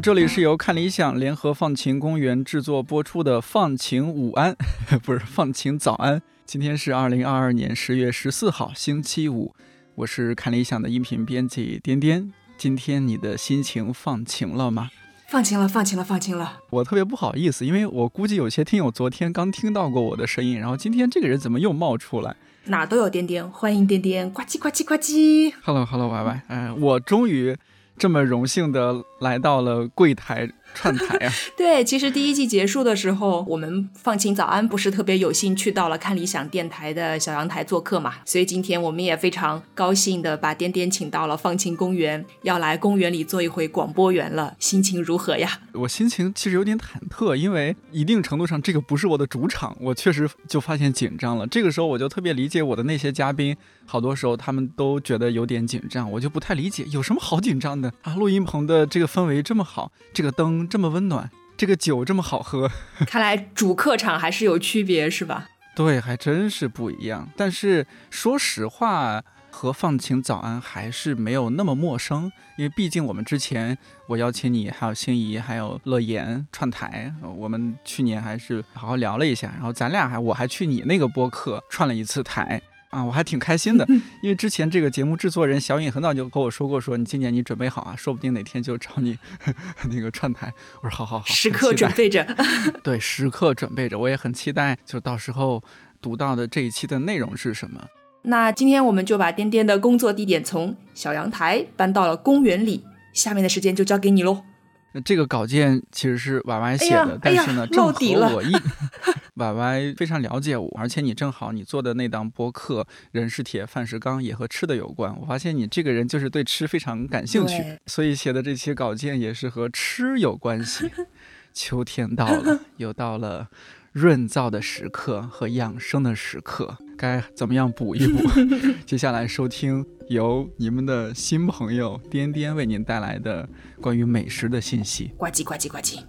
这里是由看理想联合放晴公园制作播出的《放晴午安》，不是放晴早安。今天是二零二二年十月十四号，星期五。我是看理想的音频编辑颠颠。今天你的心情放晴了吗？放晴了，放晴了，放晴了。我特别不好意思，因为我估计有些听友昨天刚听到过我的声音，然后今天这个人怎么又冒出来？哪都有颠颠，欢迎颠颠，呱唧呱唧呱唧。Hello，Hello，Y Y，嗯，我终于这么荣幸的来到了柜台。串台啊！对，其实第一季结束的时候，我们放晴早安不是特别有幸去到了看理想电台的小阳台做客嘛，所以今天我们也非常高兴的把颠颠请到了放晴公园，要来公园里做一回广播员了，心情如何呀？我心情其实有点忐忑，因为一定程度上这个不是我的主场，我确实就发现紧张了。这个时候我就特别理解我的那些嘉宾，好多时候他们都觉得有点紧张，我就不太理解有什么好紧张的啊？录音棚的这个氛围这么好，这个灯。这么温暖，这个酒这么好喝，看来主客场还是有区别，是吧？对，还真是不一样。但是说实话，和放晴早安还是没有那么陌生，因为毕竟我们之前我邀请你，还有心仪，还有乐言串台，我们去年还是好好聊了一下，然后咱俩还我还去你那个播客串了一次台。啊，我还挺开心的，因为之前这个节目制作人小尹很早就跟我说过，说你今年你准备好啊，说不定哪天就找你 那个串台。我说好好好，时刻准备着。对，时刻准备着，我也很期待，就到时候读到的这一期的内容是什么。那今天我们就把颠颠的工作地点从小阳台搬到了公园里，下面的时间就交给你喽。那这个稿件其实是婉婉写的，但是呢，正合我意。Y Y 非常了解我，而且你正好你做的那档播客《人是铁，饭是钢》也和吃的有关。我发现你这个人就是对吃非常感兴趣，所以写的这期稿件也是和吃有关系。秋天到了，又到了。润燥的时刻和养生的时刻，该怎么样补一补？接下来收听由你们的新朋友颠颠为您带来的关于美食的信息。呱唧呱唧呱唧。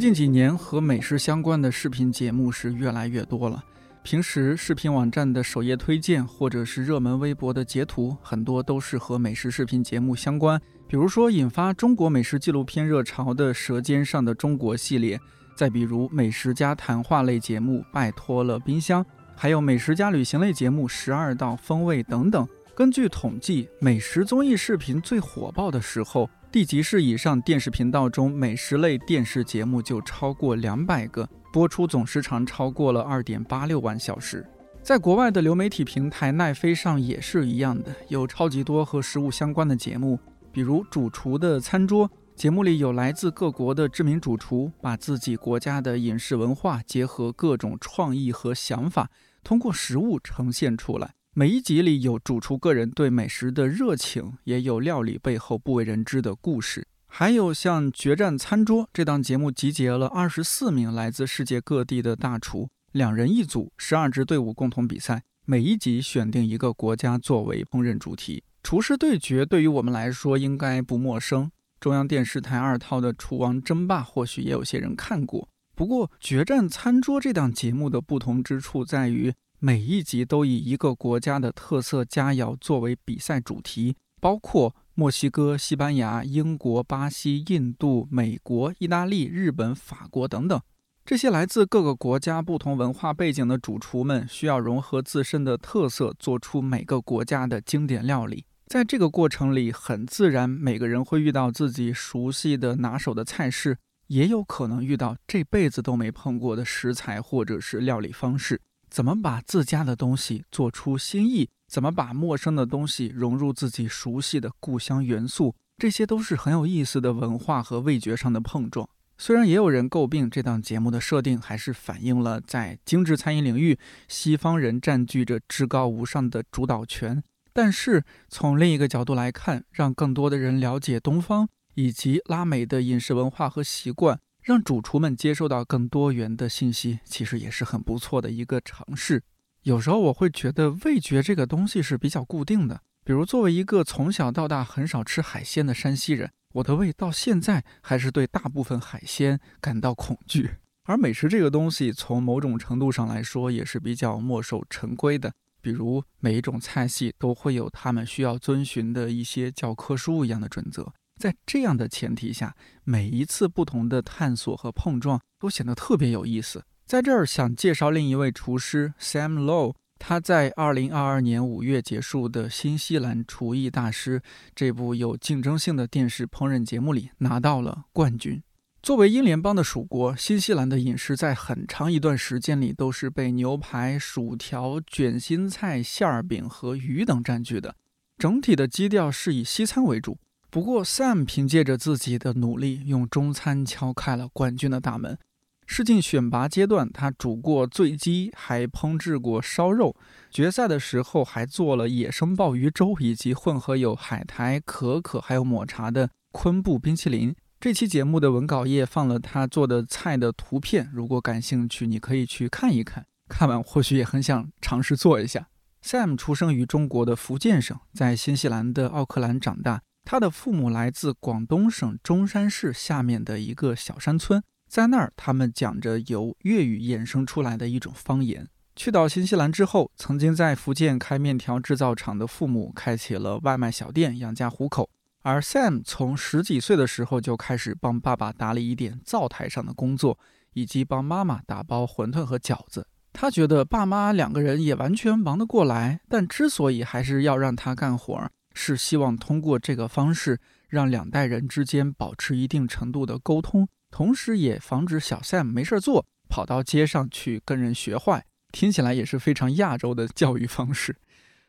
近几年和美食相关的视频节目是越来越多了。平时视频网站的首页推荐或者是热门微博的截图，很多都是和美食视频节目相关。比如说，引发中国美食纪录片热潮的《舌尖上的中国》系列，再比如美食家谈话类节目《拜托了冰箱》，还有美食家旅行类节目《十二道风味》等等。根据统计，美食综艺视频最火爆的时候，地级市以上电视频道中美食类电视节目就超过两百个，播出总时长超过了二点八六万小时。在国外的流媒体平台奈飞上也是一样的，有超级多和食物相关的节目。比如主厨的餐桌节目里有来自各国的知名主厨，把自己国家的饮食文化结合各种创意和想法，通过食物呈现出来。每一集里有主厨个人对美食的热情，也有料理背后不为人知的故事。还有像《决战餐桌》这档节目，集结了二十四名来自世界各地的大厨，两人一组，十二支队伍共同比赛，每一集选定一个国家作为烹饪主题。厨师对决对于我们来说应该不陌生，中央电视台二套的《厨王争霸》或许也有些人看过。不过，《决战餐桌》这档节目的不同之处在于，每一集都以一个国家的特色佳肴作为比赛主题，包括墨西哥、西班牙、英国、巴西、印度、美国、意大利、日本、法国等等。这些来自各个国家、不同文化背景的主厨们，需要融合自身的特色，做出每个国家的经典料理。在这个过程里，很自然，每个人会遇到自己熟悉的拿手的菜式，也有可能遇到这辈子都没碰过的食材或者是料理方式。怎么把自家的东西做出新意？怎么把陌生的东西融入自己熟悉的故乡元素？这些都是很有意思的文化和味觉上的碰撞。虽然也有人诟病这档节目的设定，还是反映了在精致餐饮领域，西方人占据着至高无上的主导权。但是从另一个角度来看，让更多的人了解东方以及拉美的饮食文化和习惯，让主厨们接受到更多元的信息，其实也是很不错的一个尝试。有时候我会觉得味觉这个东西是比较固定的，比如作为一个从小到大很少吃海鲜的山西人，我的胃到现在还是对大部分海鲜感到恐惧。而美食这个东西，从某种程度上来说，也是比较墨守成规的。比如每一种菜系都会有他们需要遵循的一些教科书一样的准则。在这样的前提下，每一次不同的探索和碰撞都显得特别有意思。在这儿想介绍另一位厨师 Sam Low，他在2022年5月结束的新西兰厨艺大师这部有竞争性的电视烹饪节目里拿到了冠军。作为英联邦的属国，新西兰的饮食在很长一段时间里都是被牛排、薯条、卷心菜、馅儿饼和鱼等占据的，整体的基调是以西餐为主。不过，Sam 凭借着自己的努力，用中餐敲开了冠军的大门。试镜选拔阶段，他煮过醉鸡，还烹制过烧肉；决赛的时候，还做了野生鲍鱼粥，以及混合有海苔、可可还有抹茶的昆布冰淇淋。这期节目的文稿页放了他做的菜的图片，如果感兴趣，你可以去看一看。看完或许也很想尝试做一下。Sam 出生于中国的福建省，在新西兰的奥克兰长大。他的父母来自广东省中山市下面的一个小山村，在那儿，他们讲着由粤语衍生出来的一种方言。去到新西兰之后，曾经在福建开面条制造厂的父母开起了外卖小店养家糊口，而 Sam 从十几岁的时候就开始帮爸爸打理一点灶台上的工作，以及帮妈妈打包馄饨和饺子。他觉得爸妈两个人也完全忙得过来，但之所以还是要让他干活儿。是希望通过这个方式，让两代人之间保持一定程度的沟通，同时也防止小 Sam 没事做，跑到街上去跟人学坏。听起来也是非常亚洲的教育方式。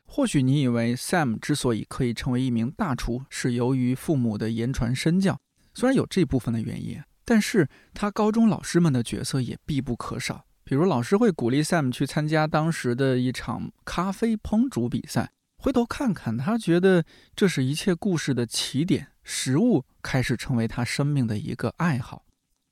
或许你以为 Sam 之所以可以成为一名大厨，是由于父母的言传身教，虽然有这部分的原因，但是他高中老师们的角色也必不可少。比如老师会鼓励 Sam 去参加当时的一场咖啡烹煮比赛。回头看看，他觉得这是一切故事的起点。食物开始成为他生命的一个爱好。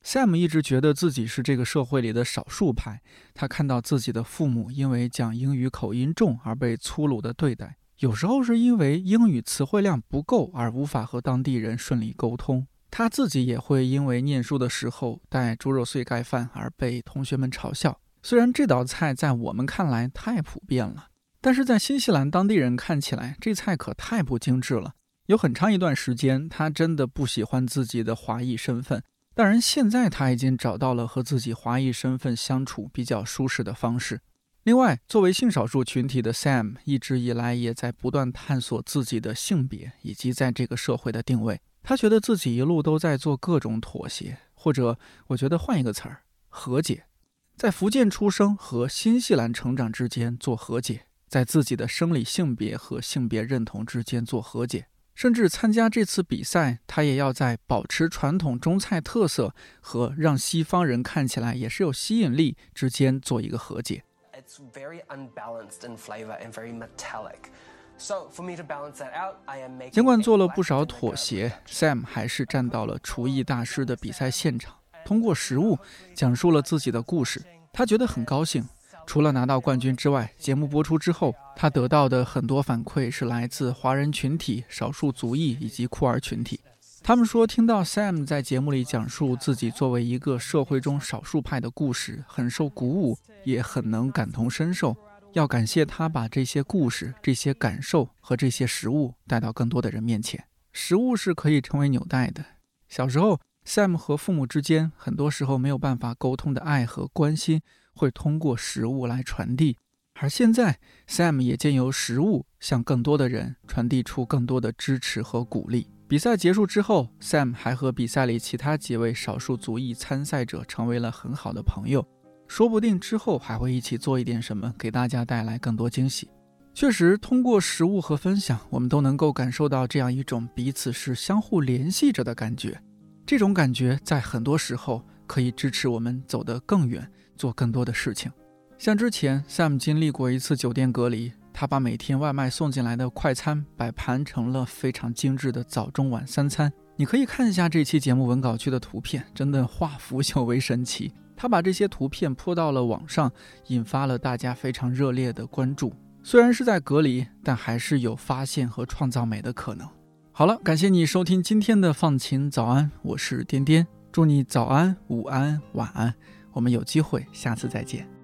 Sam 一直觉得自己是这个社会里的少数派。他看到自己的父母因为讲英语口音重而被粗鲁的对待，有时候是因为英语词汇量不够而无法和当地人顺利沟通。他自己也会因为念书的时候带猪肉碎盖饭而被同学们嘲笑。虽然这道菜在我们看来太普遍了。但是在新西兰当地人看起来，这菜可太不精致了。有很长一段时间，他真的不喜欢自己的华裔身份。当然，现在他已经找到了和自己华裔身份相处比较舒适的方式。另外，作为性少数群体的 Sam，一直以来也在不断探索自己的性别以及在这个社会的定位。他觉得自己一路都在做各种妥协，或者我觉得换一个词儿，和解，在福建出生和新西兰成长之间做和解。在自己的生理性别和性别认同之间做和解，甚至参加这次比赛，他也要在保持传统中菜特色和让西方人看起来也是有吸引力之间做一个和解。It's very unbalanced in flavor and very metallic. So for me to balance that out, I am making. 尽管做了不少妥协，Sam 还是站到了厨艺大师的比赛现场，通过食物讲述了自己的故事。他觉得很高兴。除了拿到冠军之外，节目播出之后，他得到的很多反馈是来自华人群体、少数族裔以及酷儿群体。他们说，听到 Sam 在节目里讲述自己作为一个社会中少数派的故事，很受鼓舞，也很能感同身受。要感谢他把这些故事、这些感受和这些食物带到更多的人面前。食物是可以成为纽带的。小时候，Sam 和父母之间很多时候没有办法沟通的爱和关心。会通过食物来传递，而现在 Sam 也借由食物向更多的人传递出更多的支持和鼓励。比赛结束之后，Sam 还和比赛里其他几位少数族裔参赛者成为了很好的朋友，说不定之后还会一起做一点什么，给大家带来更多惊喜。确实，通过食物和分享，我们都能够感受到这样一种彼此是相互联系着的感觉。这种感觉在很多时候可以支持我们走得更远。做更多的事情，像之前 Sam 经历过一次酒店隔离，他把每天外卖送进来的快餐摆盘成了非常精致的早中晚三餐。你可以看一下这期节目文稿区的图片，真的化腐朽为神奇。他把这些图片泼到了网上，引发了大家非常热烈的关注。虽然是在隔离，但还是有发现和创造美的可能。好了，感谢你收听今天的放晴早安，我是颠颠，祝你早安、午安、晚安。我们有机会，下次再见。